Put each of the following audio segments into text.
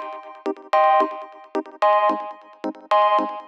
Thank you.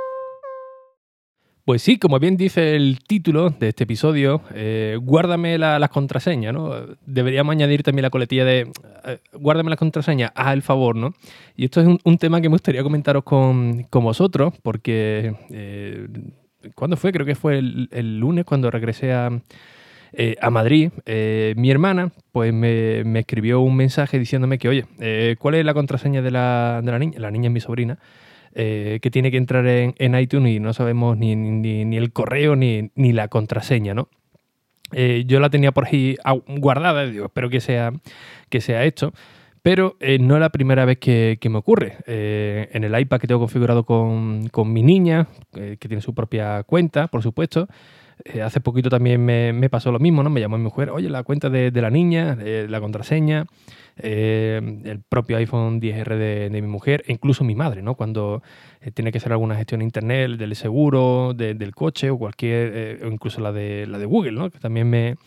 Pues sí, como bien dice el título de este episodio, eh, guárdame las la contraseñas, ¿no? Deberíamos añadir también la coletilla de eh, guárdame las contraseñas, haz el favor, ¿no? Y esto es un, tema que me gustaría comentaros con, vosotros, porque eh, ¿cuándo fue? Creo que fue el, lunes cuando regresé a, eh, a Madrid. mi hermana, pues me, escribió un mensaje diciéndome que, oye, ¿cuál es la contraseña de la, de la niña? La niña es mi sobrina. Eh, que tiene que entrar en, iTunes y no sabemos ni, ni, el correo ni, ni, la contraseña, ¿no? Eh, yo la tenía por ahí guardada, digo, espero que sea, que sea esto, pero eh, no es la primera vez que, me ocurre. en el iPad que tengo configurado con, con mi niña, que tiene su propia cuenta, por supuesto, hace poquito también me, pasó lo mismo, ¿no? Me llamó mi mujer, oye, la cuenta de, de la niña, la contraseña, eh, el propio iPhone 10R de, mi mujer e incluso mi madre, ¿no? Cuando eh, tiene que hacer alguna gestión internet del seguro, del coche o cualquier, eh, o incluso la de, la de Google, ¿no? Que también me,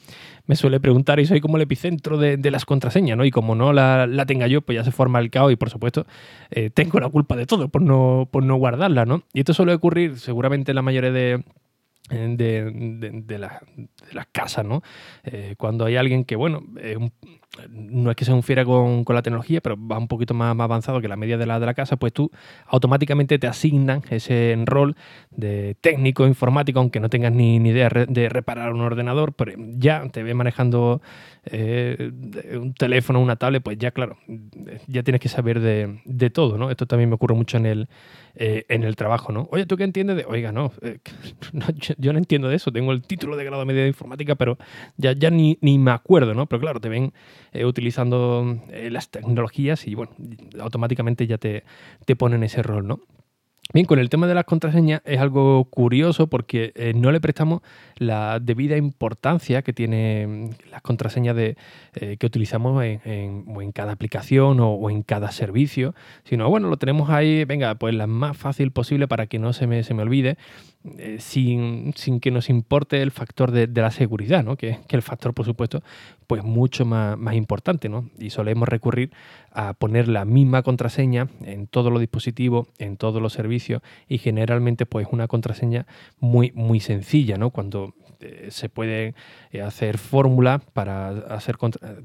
suele preguntar y soy como el epicentro de, las contraseñas, ¿no? Y como no la, tenga yo, pues ya se forma el caos y por supuesto tengo la culpa de todo por no, por no guardarla, ¿no? Y esto suele ocurrir seguramente en la mayoría de de, de, las casas, ¿no? Cuando hay alguien que, bueno, no es que sea un fiera con, la tecnología, pero va un poquito más, avanzado que la media de la, de la casa, pues tú automáticamente te asignan ese rol de técnico informático, aunque no tengas ni, ni idea de reparar un ordenador, pero ya te ve manejando eh, un teléfono, una tablet, pues ya, claro, ya tienes que saber de, de todo, ¿no? Esto también me ocurre mucho en el, eh, en el trabajo, ¿no? Oye, ¿tú qué entiendes de...? Oiga, no, yo, no entiendo de eso, tengo el título de grado medio de informática, pero ya, ya ni, ni me acuerdo, ¿no? Pero claro, te ven eh, utilizando eh, las tecnologías y, bueno, automáticamente ya te, te ponen ese rol, ¿no? Bien, con el tema de las contraseñas es algo curioso porque eh, no le prestamos la debida importancia que tienen las contraseñas de, que utilizamos en, en, cada aplicación o, en cada servicio, sino bueno, lo tenemos ahí, venga, pues la más fácil posible para que no se me, se me olvide, eh, sin, que nos importe el factor de, la seguridad, ¿no? que, que el factor, por supuesto, pues mucho más, más importante, ¿no? Y solemos recurrir a poner la misma contraseña en todos los dispositivos, en todos los servicios y generalmente pues una contraseña muy, muy sencilla, ¿no? Cuando se puede eh, hacer fórmulas para hacer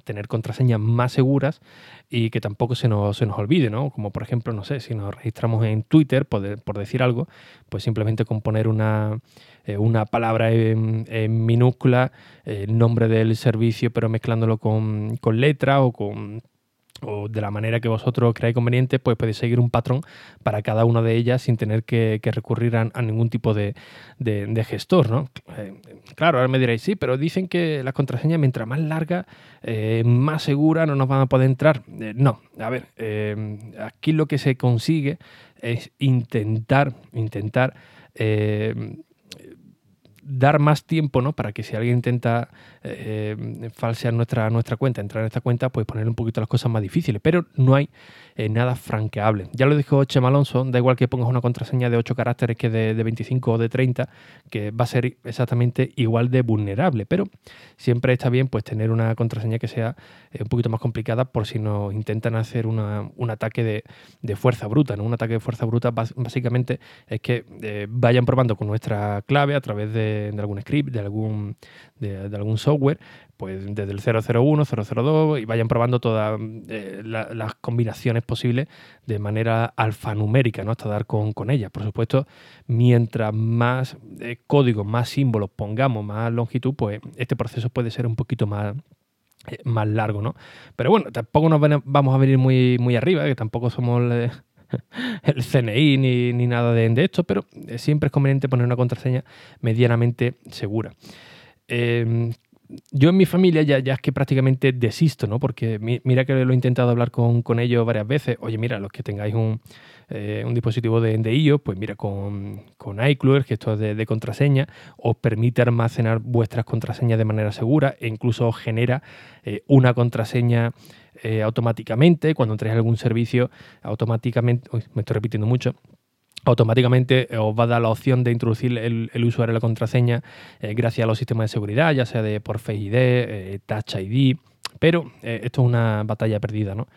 tener contraseñas más seguras y que tampoco se nos, se nos olvide, ¿no? Como por ejemplo, no sé, si nos registramos en Twitter, por, decir algo, pues simplemente con poner una, eh, una palabra en, minúscula, el nombre del servicio, pero mezclándolo con, con letra o con o de la manera que vosotros creáis conveniente, pues podéis seguir un patrón para cada una de ellas sin tener que, recurrir a, ningún tipo de, gestor, ¿no? Eh, claro, ahora me diréis, sí, pero dicen que la contraseña mientras más larga, eh, más segura, no nos van a poder entrar. Eh, no, a ver, aquí lo que se consigue es intentar, intentar dar más tiempo, ¿no? Para que si alguien intenta eh, falsear nuestra, nuestra cuenta, entrar en esta cuenta, pues poner un poquito las cosas más difíciles. Pero no hay eh, nada franqueable. Ya lo dijo Chema Alonso, da igual que pongas una contraseña de 8 caracteres que de, de 25 o de 30, que va a ser exactamente igual de vulnerable. Pero siempre está bien pues tener una contraseña que sea eh, un poquito más complicada por si nos intentan hacer una, un ataque de, de, fuerza bruta. ¿no? Un ataque de fuerza bruta básicamente es que vayan probando con nuestra clave a través de de, algún script, de algún, de, algún software, pues desde el 001, 002 y vayan probando todas eh, las combinaciones posibles de manera alfanumérica, ¿no? hasta dar con, con ellas. Por supuesto, mientras más eh, códigos, más símbolos pongamos, más longitud, pues este proceso puede ser un poquito más eh, más largo, ¿no? Pero bueno, tampoco nos vamos a venir muy, muy arriba, que tampoco somos el CNI ni, nada de, esto, pero siempre es conveniente poner una contraseña medianamente segura. Em, yo en mi familia ya, ya es que prácticamente desisto, ¿no? Porque mira que lo he intentado hablar con, con ellos varias veces. Oye, mira, los que tengáis un, eh, un dispositivo de, de iOS, pues mira, con, con iCloud, que esto es de, contraseña, os permite almacenar vuestras contraseñas de manera segura e incluso os genera eh, una contraseña eh, automáticamente. Cuando entréis algún servicio, automáticamente, uy, me estoy repitiendo mucho, automáticamente os va a dar la opción de introducir el, usuario en la contraseña gracias a los sistemas de seguridad, ya sea de por Face ID, Touch ID, pero esto es una batalla perdida, ¿no?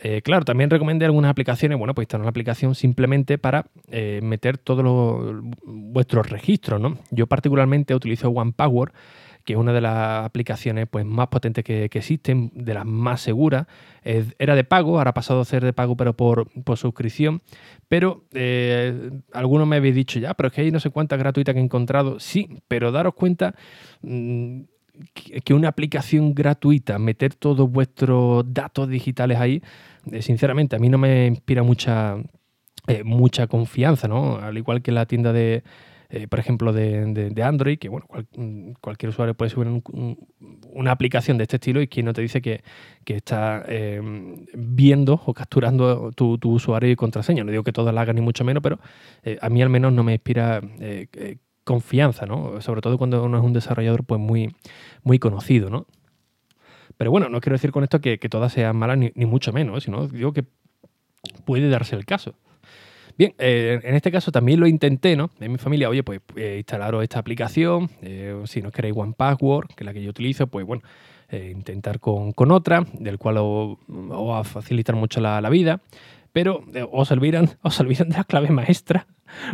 Eh, claro, también recomendé algunas aplicaciones. Bueno, pues instalar una aplicación simplemente para eh, meter todos vuestros registros, ¿no? Yo particularmente utilizo OnePower, que es una de las aplicaciones pues, más potentes que, existen, de las más seguras. era de pago, ahora ha pasado a ser de pago, pero por, suscripción. Pero eh, algunos me habéis dicho ya, pero es que hay no sé cuántas gratuitas que he encontrado. Sí, pero daros cuenta. Mm, que una aplicación gratuita, meter todos vuestros datos digitales ahí, eh, sinceramente a mí no me inspira mucha, eh, mucha confianza, ¿no? Al igual que la tienda de, eh, por ejemplo, de, Android, que bueno, mm, cualquier usuario puede subir una aplicación de este estilo y quien no te dice que, está viendo o capturando tu, usuario y contraseña. No digo que todas la hagan ni mucho menos, pero a mí al menos no me inspira confianza, ¿no? Sobre todo cuando uno es un desarrollador pues muy, muy conocido, ¿no? Pero bueno, no quiero decir con esto que, todas sean malas ni, mucho menos, sino digo que puede darse el caso. Bien, eh, en este caso también lo intenté, ¿no? En mi familia, oye, pues eh, instalaros esta aplicación, eh, si no queréis One Password, que es la que yo utilizo, pues bueno, intentar con, otra, del cual os, va a facilitar mucho la, vida pero eh, os olvidan, os olvidan de la clave maestra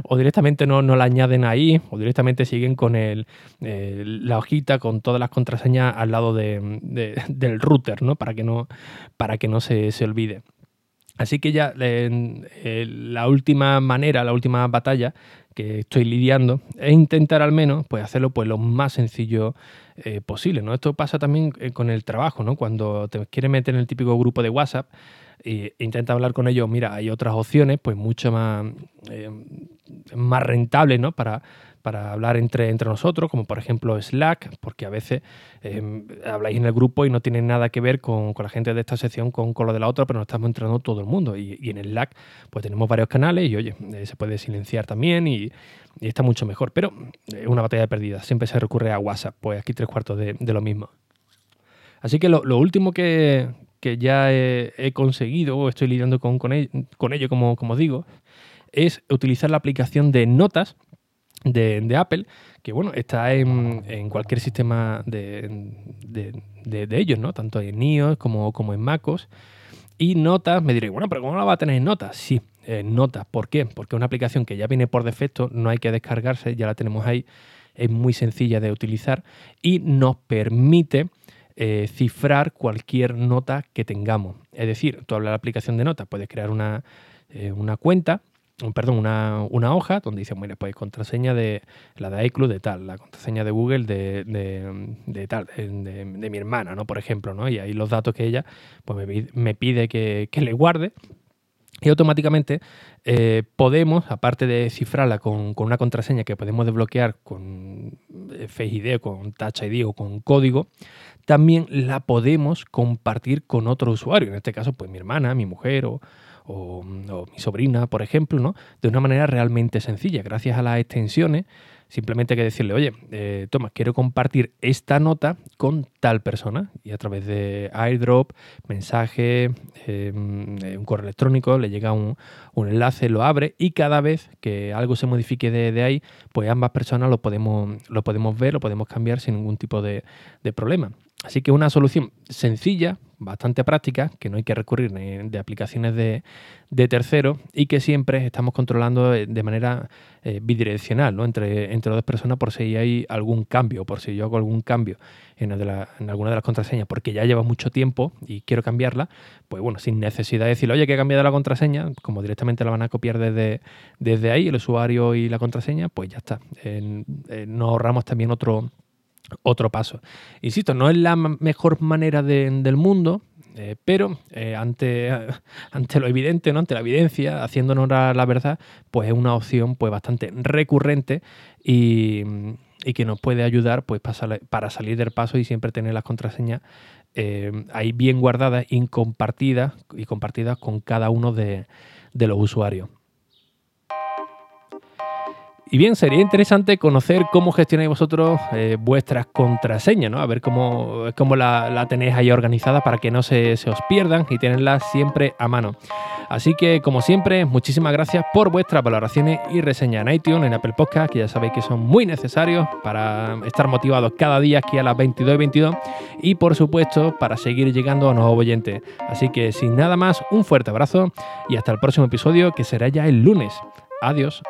o directamente no, la añaden ahí o directamente siguen con el, la hojita con todas las contraseñas al lado del router, ¿no? Para que no, para que no se, olvide. Así que ya la última manera, la última batalla que estoy lidiando es intentar al menos pues, hacerlo pues, lo más sencillo eh, posible. ¿no? Esto pasa también eh, con el trabajo, ¿no? cuando te quieres meter en el típico grupo de WhatsApp e intenta hablar con ellos, mira, hay otras opciones, pues mucho más, eh, más rentables, ¿no? Para, para hablar entre, entre nosotros, como por ejemplo Slack, porque a veces em, habláis en el grupo y no tiene nada que ver con, la gente de esta sección con, con, lo de la otra, pero nos estamos entrando todo el mundo. Y, en Slack pues tenemos varios canales y oye, eh, se puede silenciar también y, está mucho mejor. Pero es una batalla perdida, siempre se recurre a WhatsApp, pues aquí tres cuartos de, lo mismo. Así que lo último que, que ya he, conseguido o estoy lidiando con, con, ello, como, como digo, es utilizar la aplicación de notas de, Apple, que bueno, está en, cualquier sistema de, ellos, ¿no? Tanto en iOS como, como en MacOS. Y Notas, me diré, bueno, pero ¿cómo la va a tener en Notas? Sí, en Notas. ¿Por qué? Porque es una aplicación que ya viene por defecto, no hay que descargarse, ya la tenemos ahí, es muy sencilla de utilizar y nos permite eh, cifrar cualquier nota que tengamos. Es decir, tú hablas de la aplicación de notas, puedes crear una, eh, una cuenta, perdón, una, una, hoja donde dice, bueno, pues contraseña de la de iCloud de tal, la contraseña de Google de, de, tal, de, mi hermana, ¿no? Por ejemplo, ¿no? Y ahí los datos que ella pues me, pide que, le guarde. Y automáticamente eh, podemos, aparte de cifrarla con, con, una contraseña que podemos desbloquear con Face ID, con Touch ID o con código, también la podemos compartir con otro usuario, en este caso pues mi hermana, mi mujer o, mi sobrina, por ejemplo, ¿no? de una manera realmente sencilla, gracias a las extensiones. Simplemente hay que decirle, oye, eh, toma, quiero compartir esta nota con tal persona. Y a través de airdrop, mensaje, em, eh, un correo electrónico, le llega un, enlace, lo abre y cada vez que algo se modifique de, ahí, pues ambas personas lo podemos, lo podemos ver, lo podemos cambiar sin ningún tipo de problema. Así que una solución sencilla, bastante práctica, que no hay que recurrir de aplicaciones de, de terceros y que siempre estamos controlando de manera eh, bidireccional ¿no? entre, entre dos personas por si hay algún cambio, por si yo hago algún cambio en, alguna de las contraseñas porque ya lleva mucho tiempo y quiero cambiarla, pues bueno, sin necesidad de decirle, oye, que he cambiado la contraseña, como directamente la van a copiar desde, desde ahí, el usuario y la contraseña, pues ya está. nos ahorramos también otro otro paso. Insisto, no es la mejor manera del mundo, eh, pero eh, ante, ante, lo evidente, ¿no? ante la evidencia, haciéndonos la, la verdad, pues es una opción pues, bastante recurrente y, y que nos puede ayudar pues, para salir del paso y siempre tener las contraseñas eh, ahí bien guardadas y compartidas, y compartidas con cada uno de los usuarios. Y bien, sería interesante conocer cómo gestionáis vosotros eh, vuestras contraseñas, ¿no? A ver cómo, cómo la, tenéis ahí organizada para que no se, os pierdan y tenerlas siempre a mano. Así que, como siempre, muchísimas gracias por vuestras valoraciones y reseñas en iTunes, en Apple Podcast, que ya sabéis que son muy necesarios para estar motivados cada día aquí a las 22 y 22 y, por supuesto, para seguir llegando a nuevos oyentes. Así que, sin nada más, un fuerte abrazo y hasta el próximo episodio que será ya el lunes. Adiós.